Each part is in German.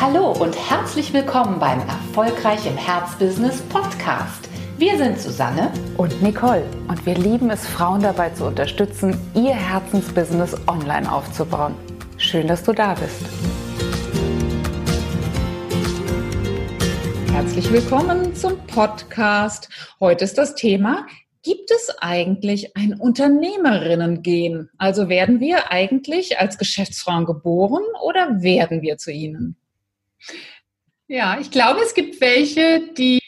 Hallo und herzlich willkommen beim Erfolgreich im Herzbusiness Podcast. Wir sind Susanne und Nicole und wir lieben es, Frauen dabei zu unterstützen, ihr Herzensbusiness online aufzubauen. Schön, dass du da bist. Herzlich willkommen zum Podcast. Heute ist das Thema Gibt es eigentlich ein Unternehmerinnen-Gen? Also werden wir eigentlich als Geschäftsfrauen geboren oder werden wir zu ihnen? Ja, ich glaube, es gibt welche, die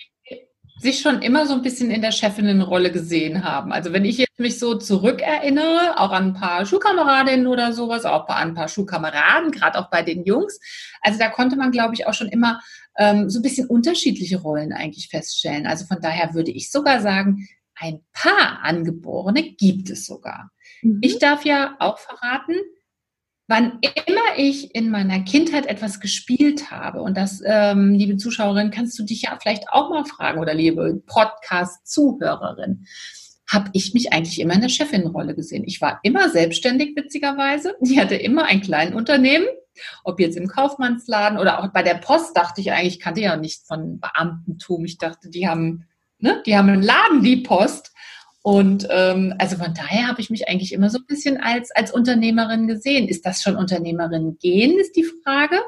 sich schon immer so ein bisschen in der Chefinnenrolle gesehen haben. Also wenn ich jetzt mich so zurückerinnere, auch an ein paar Schulkameradinnen oder sowas, auch an ein paar Schulkameraden, gerade auch bei den Jungs, also da konnte man, glaube ich, auch schon immer ähm, so ein bisschen unterschiedliche Rollen eigentlich feststellen. Also von daher würde ich sogar sagen, ein paar Angeborene gibt es sogar. Mhm. Ich darf ja auch verraten, wann immer ich in meiner Kindheit etwas gespielt habe, und das, ähm, liebe Zuschauerin, kannst du dich ja vielleicht auch mal fragen, oder liebe Podcast-Zuhörerin, habe ich mich eigentlich immer in der Chefinnenrolle gesehen. Ich war immer selbstständig, witzigerweise. Ich hatte immer ein kleines Unternehmen, ob jetzt im Kaufmannsladen oder auch bei der Post, dachte ich eigentlich, ich kannte ja nicht von Beamtentum. Ich dachte, die haben ne, die haben einen Laden, die Post. Und ähm, also von daher habe ich mich eigentlich immer so ein bisschen als, als Unternehmerin gesehen. Ist das schon Unternehmerin gehen, ist die Frage.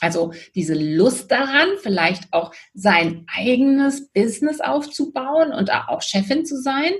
Also diese Lust daran, vielleicht auch sein eigenes Business aufzubauen und auch Chefin zu sein.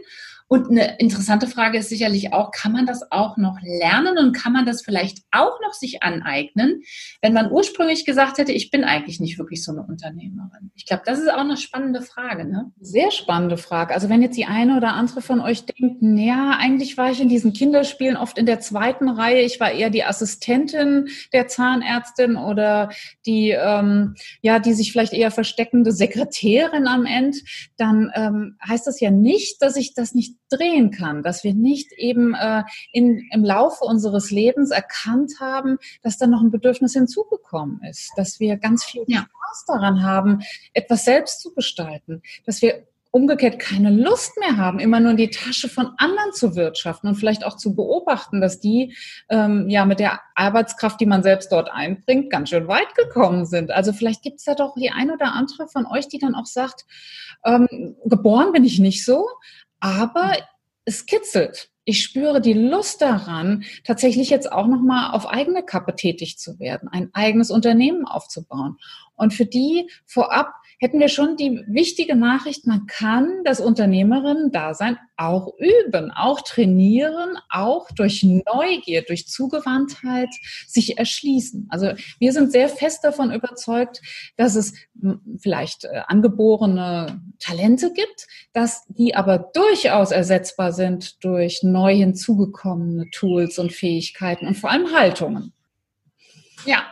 Und eine interessante Frage ist sicherlich auch, kann man das auch noch lernen und kann man das vielleicht auch noch sich aneignen, wenn man ursprünglich gesagt hätte, ich bin eigentlich nicht wirklich so eine Unternehmerin? Ich glaube, das ist auch eine spannende Frage. Ne? Sehr spannende Frage. Also wenn jetzt die eine oder andere von euch denkt, ja, eigentlich war ich in diesen Kinderspielen oft in der zweiten Reihe. Ich war eher die Assistentin der Zahnärztin oder die, ähm, ja, die sich vielleicht eher versteckende Sekretärin am Ende, dann ähm, heißt das ja nicht, dass ich das nicht drehen kann, dass wir nicht eben äh, in, im Laufe unseres Lebens erkannt haben, dass da noch ein Bedürfnis hinzugekommen ist, dass wir ganz viel ja. Spaß daran haben, etwas selbst zu gestalten, dass wir umgekehrt keine Lust mehr haben, immer nur in die Tasche von anderen zu wirtschaften und vielleicht auch zu beobachten, dass die ähm, ja mit der Arbeitskraft, die man selbst dort einbringt, ganz schön weit gekommen sind. Also vielleicht gibt es da doch die ein oder andere von euch, die dann auch sagt, ähm, geboren bin ich nicht so, aber es kitzelt. Ich spüre die Lust daran, tatsächlich jetzt auch nochmal auf eigene Kappe tätig zu werden, ein eigenes Unternehmen aufzubauen. Und für die vorab hätten wir schon die wichtige Nachricht, man kann das Unternehmerinnen-Dasein auch üben, auch trainieren, auch durch Neugier, durch Zugewandtheit sich erschließen. Also wir sind sehr fest davon überzeugt, dass es vielleicht äh, angeborene Talente gibt, dass die aber durchaus ersetzbar sind durch neu hinzugekommene Tools und Fähigkeiten und vor allem Haltungen. Ja,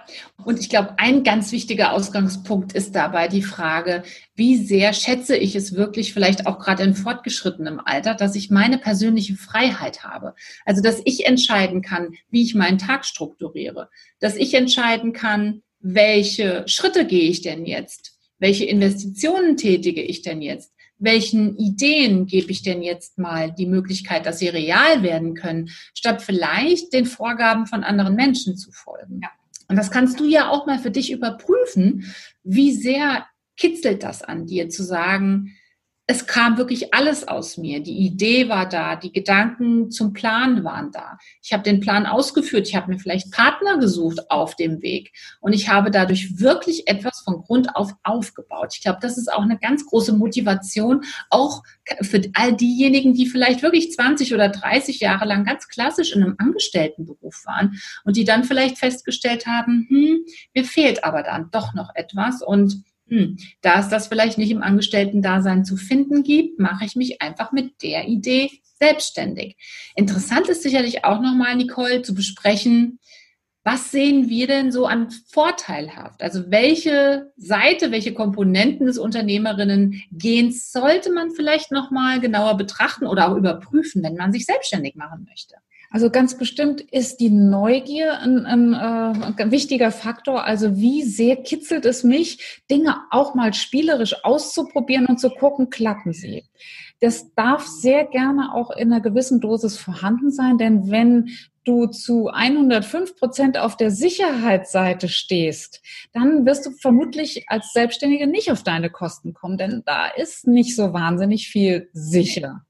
und ich glaube, ein ganz wichtiger Ausgangspunkt ist dabei die Frage, wie sehr schätze ich es wirklich, vielleicht auch gerade in fortgeschrittenem Alter, dass ich meine persönliche Freiheit habe. Also, dass ich entscheiden kann, wie ich meinen Tag strukturiere, dass ich entscheiden kann, welche Schritte gehe ich denn jetzt, welche Investitionen tätige ich denn jetzt, welchen Ideen gebe ich denn jetzt mal die Möglichkeit, dass sie real werden können, statt vielleicht den Vorgaben von anderen Menschen zu folgen. Ja. Und das kannst du ja auch mal für dich überprüfen, wie sehr kitzelt das an dir zu sagen, es kam wirklich alles aus mir. Die Idee war da, die Gedanken zum Plan waren da. Ich habe den Plan ausgeführt, ich habe mir vielleicht Partner gesucht auf dem Weg und ich habe dadurch wirklich etwas von Grund auf aufgebaut. Ich glaube, das ist auch eine ganz große Motivation, auch für all diejenigen, die vielleicht wirklich 20 oder 30 Jahre lang ganz klassisch in einem Angestelltenberuf waren und die dann vielleicht festgestellt haben, hm, mir fehlt aber dann doch noch etwas und hm, da es das vielleicht nicht im Angestellten-Dasein zu finden gibt, mache ich mich einfach mit der Idee selbstständig. Interessant ist sicherlich auch nochmal, Nicole, zu besprechen, was sehen wir denn so an vorteilhaft? Also welche Seite, welche Komponenten des Unternehmerinnen-Gens sollte man vielleicht nochmal genauer betrachten oder auch überprüfen, wenn man sich selbstständig machen möchte? Also ganz bestimmt ist die Neugier ein, ein, äh, ein, wichtiger Faktor. Also wie sehr kitzelt es mich, Dinge auch mal spielerisch auszuprobieren und zu gucken, klappen sie. Das darf sehr gerne auch in einer gewissen Dosis vorhanden sein, denn wenn du zu 105 Prozent auf der Sicherheitsseite stehst, dann wirst du vermutlich als Selbstständige nicht auf deine Kosten kommen, denn da ist nicht so wahnsinnig viel sicher.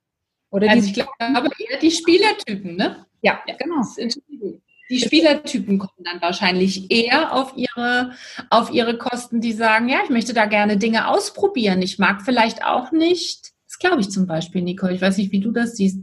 Oder also ich glaube eher die Spielertypen, ne? Ja, ja genau. Die Spielertypen kommen dann wahrscheinlich eher auf ihre, auf ihre Kosten, die sagen, ja, ich möchte da gerne Dinge ausprobieren. Ich mag vielleicht auch nicht, das glaube ich zum Beispiel, Nicole, ich weiß nicht, wie du das siehst.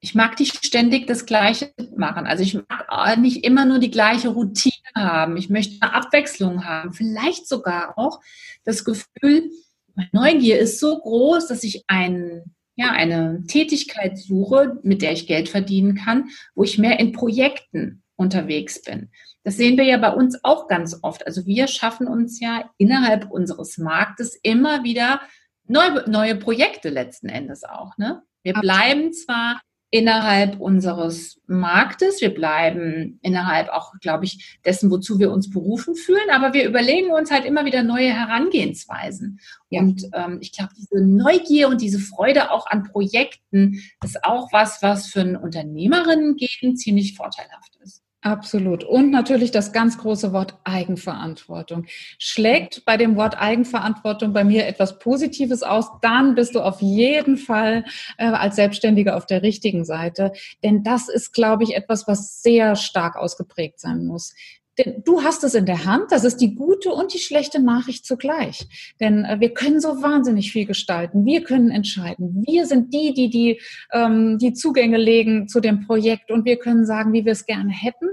Ich mag nicht ständig das Gleiche machen. Also ich mag nicht immer nur die gleiche Routine haben. Ich möchte eine Abwechslung haben. Vielleicht sogar auch das Gefühl, meine Neugier ist so groß, dass ich einen ja, eine Tätigkeit suche, mit der ich Geld verdienen kann, wo ich mehr in Projekten unterwegs bin. Das sehen wir ja bei uns auch ganz oft. Also wir schaffen uns ja innerhalb unseres Marktes immer wieder neue, neue Projekte letzten Endes auch. Ne? Wir bleiben zwar innerhalb unseres Marktes. Wir bleiben innerhalb auch, glaube ich, dessen, wozu wir uns berufen fühlen. Aber wir überlegen uns halt immer wieder neue Herangehensweisen. Ja. Und ähm, ich glaube, diese Neugier und diese Freude auch an Projekten ist auch was, was für ein Unternehmerinnen gehen ziemlich vorteilhaft ist. Absolut. Und natürlich das ganz große Wort Eigenverantwortung. Schlägt bei dem Wort Eigenverantwortung bei mir etwas Positives aus, dann bist du auf jeden Fall äh, als Selbstständiger auf der richtigen Seite. Denn das ist, glaube ich, etwas, was sehr stark ausgeprägt sein muss. Denn du hast es in der Hand, das ist die gute und die schlechte Nachricht zugleich. Denn äh, wir können so wahnsinnig viel gestalten. Wir können entscheiden. Wir sind die, die die, ähm, die Zugänge legen zu dem Projekt und wir können sagen, wie wir es gerne hätten.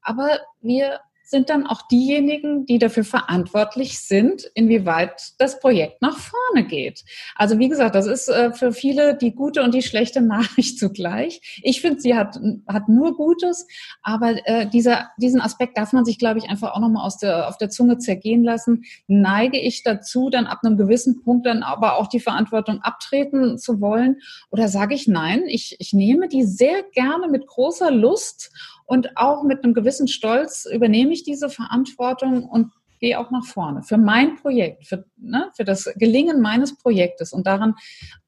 Aber wir sind dann auch diejenigen, die dafür verantwortlich sind, inwieweit das Projekt nach vorne geht. Also wie gesagt, das ist äh, für viele die gute und die schlechte Nachricht zugleich. Ich finde, sie hat, hat nur Gutes, aber äh, dieser, diesen Aspekt darf man sich, glaube ich, einfach auch nochmal aus der, auf der Zunge zergehen lassen. Neige ich dazu, dann ab einem gewissen Punkt dann aber auch die Verantwortung abtreten zu wollen? Oder sage ich nein, ich, ich nehme die sehr gerne mit großer Lust und auch mit einem gewissen Stolz übernehme ich diese Verantwortung und gehe auch nach vorne für mein Projekt, für, ne, für das Gelingen meines Projektes. Und daran,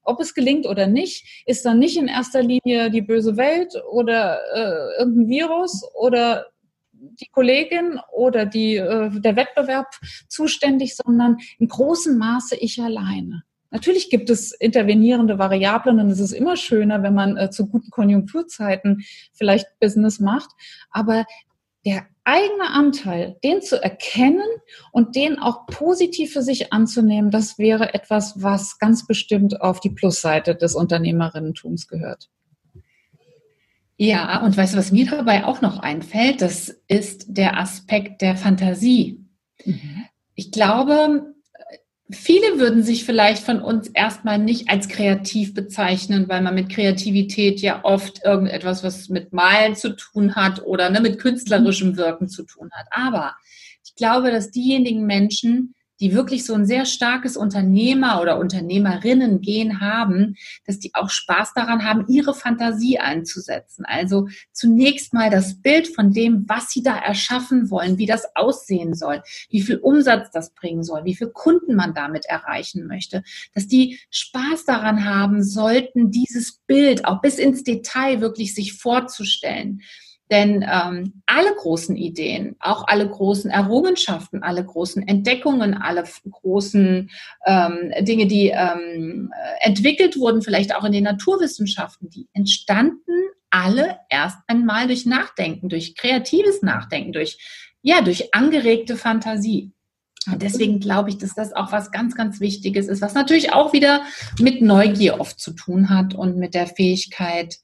ob es gelingt oder nicht, ist dann nicht in erster Linie die böse Welt oder äh, irgendein Virus oder die Kollegin oder die, äh, der Wettbewerb zuständig, sondern in großem Maße ich alleine. Natürlich gibt es intervenierende Variablen und es ist immer schöner, wenn man äh, zu guten Konjunkturzeiten vielleicht Business macht. Aber der eigene Anteil, den zu erkennen und den auch positiv für sich anzunehmen, das wäre etwas, was ganz bestimmt auf die Plusseite des Unternehmerinnentums gehört. Ja, und weißt du, was mir dabei auch noch einfällt? Das ist der Aspekt der Fantasie. Mhm. Ich glaube, Viele würden sich vielleicht von uns erstmal nicht als kreativ bezeichnen, weil man mit Kreativität ja oft irgendetwas, was mit Malen zu tun hat oder ne, mit künstlerischem Wirken zu tun hat. Aber ich glaube, dass diejenigen Menschen, die wirklich so ein sehr starkes Unternehmer- oder Unternehmerinnen-Gen haben, dass die auch Spaß daran haben, ihre Fantasie einzusetzen. Also zunächst mal das Bild von dem, was sie da erschaffen wollen, wie das aussehen soll, wie viel Umsatz das bringen soll, wie viel Kunden man damit erreichen möchte, dass die Spaß daran haben sollten, dieses Bild auch bis ins Detail wirklich sich vorzustellen. Denn ähm, alle großen Ideen, auch alle großen Errungenschaften, alle großen Entdeckungen, alle großen ähm, Dinge, die ähm, entwickelt wurden, vielleicht auch in den Naturwissenschaften, die entstanden alle erst einmal durch Nachdenken, durch kreatives Nachdenken, durch, ja, durch angeregte Fantasie. Und deswegen glaube ich, dass das auch was ganz, ganz Wichtiges ist, was natürlich auch wieder mit Neugier oft zu tun hat und mit der Fähigkeit,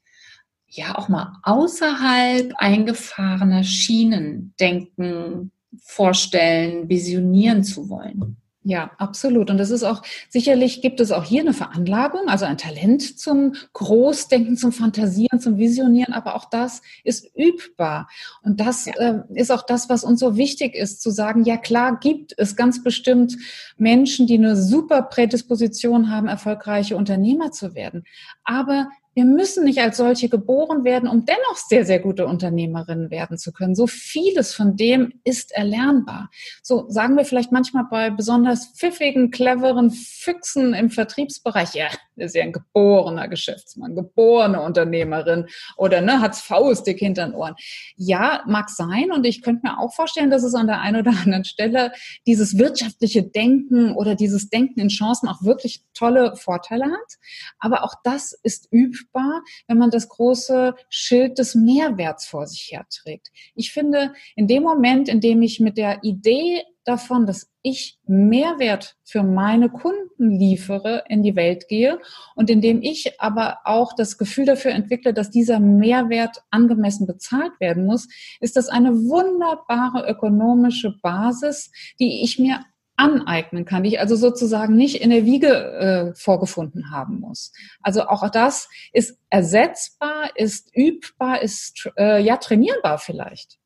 ja auch mal außerhalb eingefahrener Schienen denken, vorstellen, visionieren zu wollen. Ja, absolut. Und das ist auch, sicherlich gibt es auch hier eine Veranlagung, also ein Talent zum Großdenken, zum Fantasieren, zum Visionieren, aber auch das ist übbar. Und das ja. äh, ist auch das, was uns so wichtig ist, zu sagen, ja klar gibt es ganz bestimmt Menschen, die eine super Prädisposition haben, erfolgreiche Unternehmer zu werden. Aber wir müssen nicht als solche geboren werden, um dennoch sehr, sehr gute Unternehmerinnen werden zu können. So vieles von dem ist erlernbar. So sagen wir vielleicht manchmal bei besonders pfiffigen, cleveren Füchsen im Vertriebsbereich, ja, ist ja ein geborener Geschäftsmann, geborene Unternehmerin oder ne, hat's faustig hinter den Ohren. Ja, mag sein und ich könnte mir auch vorstellen, dass es an der einen oder anderen Stelle dieses wirtschaftliche Denken oder dieses Denken in Chancen auch wirklich tolle Vorteile hat. Aber auch das ist übbar, wenn man das große Schild des Mehrwerts vor sich herträgt. Ich finde, in dem Moment, in dem ich mit der Idee davon, dass ich Mehrwert für meine Kunden liefere, in die Welt gehe und indem ich aber auch das Gefühl dafür entwickle, dass dieser Mehrwert angemessen bezahlt werden muss, ist das eine wunderbare ökonomische Basis, die ich mir aneignen kann, die ich also sozusagen nicht in der Wiege äh, vorgefunden haben muss. Also auch das ist ersetzbar, ist übbar, ist äh, ja trainierbar vielleicht.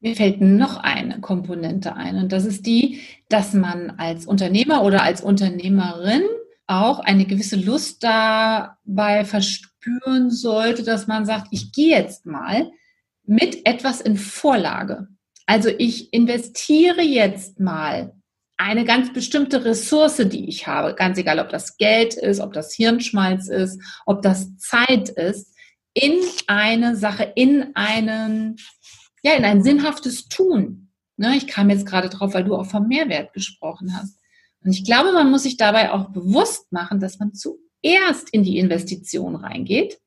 Mir fällt noch eine Komponente ein und das ist die, dass man als Unternehmer oder als Unternehmerin auch eine gewisse Lust dabei verspüren sollte, dass man sagt, ich gehe jetzt mal mit etwas in Vorlage. Also ich investiere jetzt mal eine ganz bestimmte Ressource, die ich habe, ganz egal, ob das Geld ist, ob das Hirnschmalz ist, ob das Zeit ist, in eine Sache, in einen ja, in ein sinnhaftes Tun. Ne, ich kam jetzt gerade drauf, weil du auch vom Mehrwert gesprochen hast. Und ich glaube, man muss sich dabei auch bewusst machen, dass man zuerst in die Investition reingeht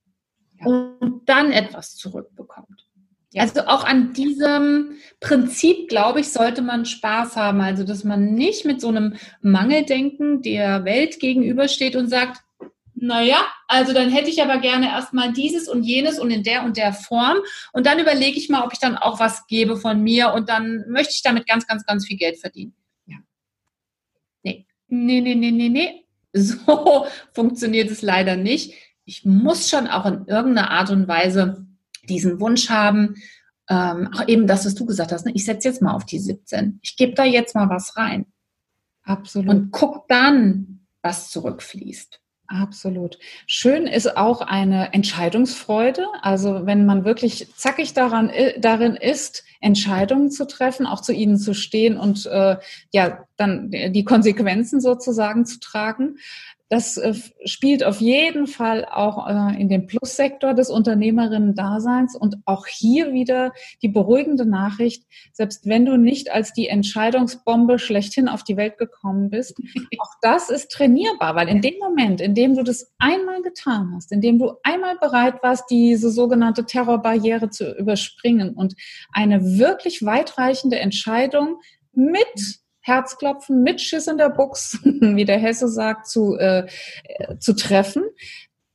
und dann etwas zurückbekommt. Ja. Also auch an diesem Prinzip, glaube ich, sollte man Spaß haben. Also, dass man nicht mit so einem Mangeldenken der Welt gegenübersteht und sagt, naja, also dann hätte ich aber gerne erstmal dieses und jenes und in der und der Form. Und dann überlege ich mal, ob ich dann auch was gebe von mir und dann möchte ich damit ganz, ganz, ganz viel Geld verdienen. Ja. Nee, nee, nee, nee, nee, nee. So funktioniert es leider nicht. Ich muss schon auch in irgendeiner Art und Weise diesen Wunsch haben, ähm, auch eben das, was du gesagt hast, ne? ich setze jetzt mal auf die 17. Ich gebe da jetzt mal was rein. Absolut. Und guck dann, was zurückfließt. Absolut. Schön ist auch eine Entscheidungsfreude. Also wenn man wirklich zackig daran, darin ist, Entscheidungen zu treffen, auch zu ihnen zu stehen und äh, ja dann die Konsequenzen sozusagen zu tragen. Das äh, spielt auf jeden Fall auch äh, in den Plussektor des Unternehmerinnen-Daseins. Und auch hier wieder die beruhigende Nachricht, selbst wenn du nicht als die Entscheidungsbombe schlechthin auf die Welt gekommen bist, auch das ist trainierbar, weil in dem Moment, in dem du das einmal getan hast, in dem du einmal bereit warst, diese sogenannte Terrorbarriere zu überspringen und eine wirklich weitreichende Entscheidung mit Herzklopfen mit Schiss in der Buchs, wie der Hesse sagt, zu, äh, zu treffen,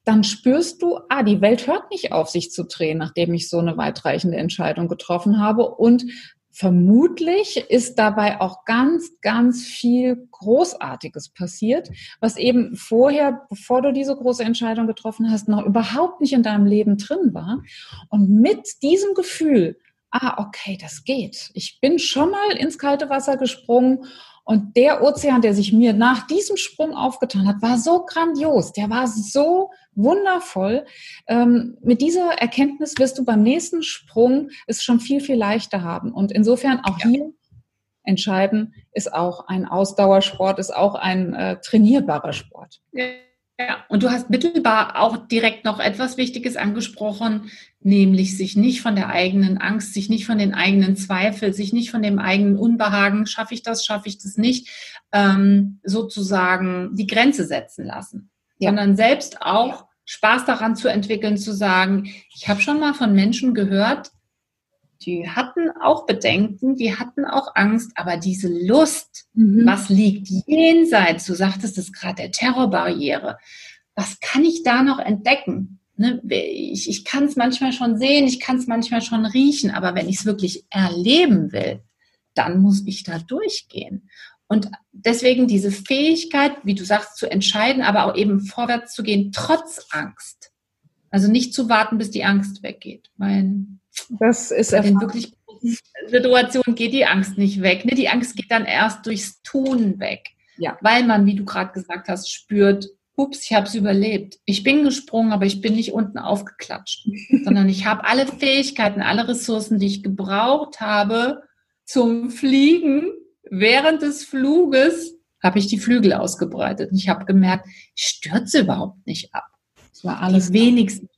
dann spürst du, ah, die Welt hört nicht auf, sich zu drehen, nachdem ich so eine weitreichende Entscheidung getroffen habe. Und vermutlich ist dabei auch ganz, ganz viel Großartiges passiert, was eben vorher, bevor du diese große Entscheidung getroffen hast, noch überhaupt nicht in deinem Leben drin war. Und mit diesem Gefühl ah, okay, das geht. Ich bin schon mal ins kalte Wasser gesprungen und der Ozean, der sich mir nach diesem Sprung aufgetan hat, war so grandios, der war so wundervoll. Ähm, mit dieser Erkenntnis wirst du beim nächsten Sprung es schon viel, viel leichter haben. Und insofern auch ja. hier entscheiden, ist auch ein Ausdauersport, ist auch ein äh, trainierbarer Sport. Ja. Ja, und du hast mittelbar auch direkt noch etwas Wichtiges angesprochen, nämlich sich nicht von der eigenen Angst, sich nicht von den eigenen Zweifeln, sich nicht von dem eigenen Unbehagen, schaffe ich das, schaffe ich das nicht, ähm, sozusagen die Grenze setzen lassen, ja. sondern selbst auch Spaß daran zu entwickeln, zu sagen, ich habe schon mal von Menschen gehört, die hatten auch Bedenken, die hatten auch Angst, aber diese Lust, mhm. was liegt jenseits, du sagtest es gerade, der Terrorbarriere, was kann ich da noch entdecken? Ne? Ich, ich kann es manchmal schon sehen, ich kann es manchmal schon riechen, aber wenn ich es wirklich erleben will, dann muss ich da durchgehen. Und deswegen diese Fähigkeit, wie du sagst, zu entscheiden, aber auch eben vorwärts zu gehen, trotz Angst. Also nicht zu warten, bis die Angst weggeht. Weil das ist in wirklich Situationen geht die Angst nicht weg. Ne? Die Angst geht dann erst durchs Tun weg. Ja. Weil man, wie du gerade gesagt hast, spürt, ups, ich habe es überlebt. Ich bin gesprungen, aber ich bin nicht unten aufgeklatscht, sondern ich habe alle Fähigkeiten, alle Ressourcen, die ich gebraucht habe zum Fliegen. Während des Fluges habe ich die Flügel ausgebreitet und ich habe gemerkt, ich stürze überhaupt nicht ab. Es war alles wenigstens.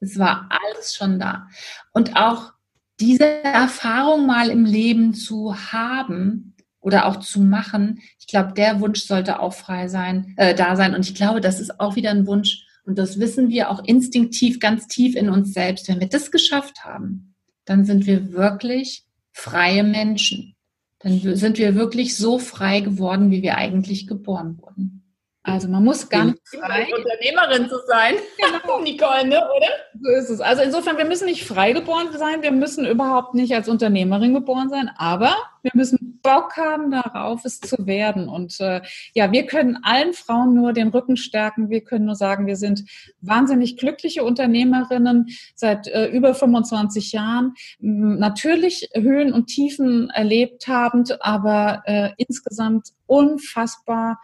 Es war alles schon da. Und auch diese Erfahrung mal im Leben zu haben oder auch zu machen, ich glaube, der Wunsch sollte auch frei sein, äh, da sein. Und ich glaube, das ist auch wieder ein Wunsch. Und das wissen wir auch instinktiv ganz tief in uns selbst. Wenn wir das geschafft haben, dann sind wir wirklich freie Menschen. Dann sind wir wirklich so frei geworden, wie wir eigentlich geboren wurden. Also man muss gar nicht frei Unternehmerin zu sein, genau. Nicole, ne? oder? So ist es. Also insofern, wir müssen nicht frei geboren sein, wir müssen überhaupt nicht als Unternehmerin geboren sein, aber wir müssen Bock haben darauf, es zu werden. Und äh, ja, wir können allen Frauen nur den Rücken stärken. Wir können nur sagen, wir sind wahnsinnig glückliche Unternehmerinnen seit äh, über 25 Jahren. Natürlich Höhen und Tiefen erlebt habend, aber äh, insgesamt unfassbar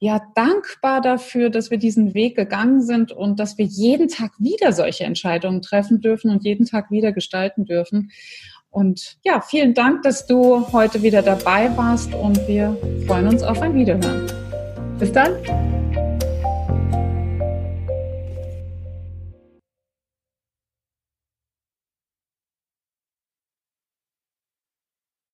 ja dankbar dafür, dass wir diesen Weg gegangen sind und dass wir jeden Tag wieder solche Entscheidungen treffen dürfen und jeden Tag wieder gestalten dürfen. Und ja, vielen Dank, dass du heute wieder dabei warst und wir freuen uns auf ein Wiederhören. Bis dann.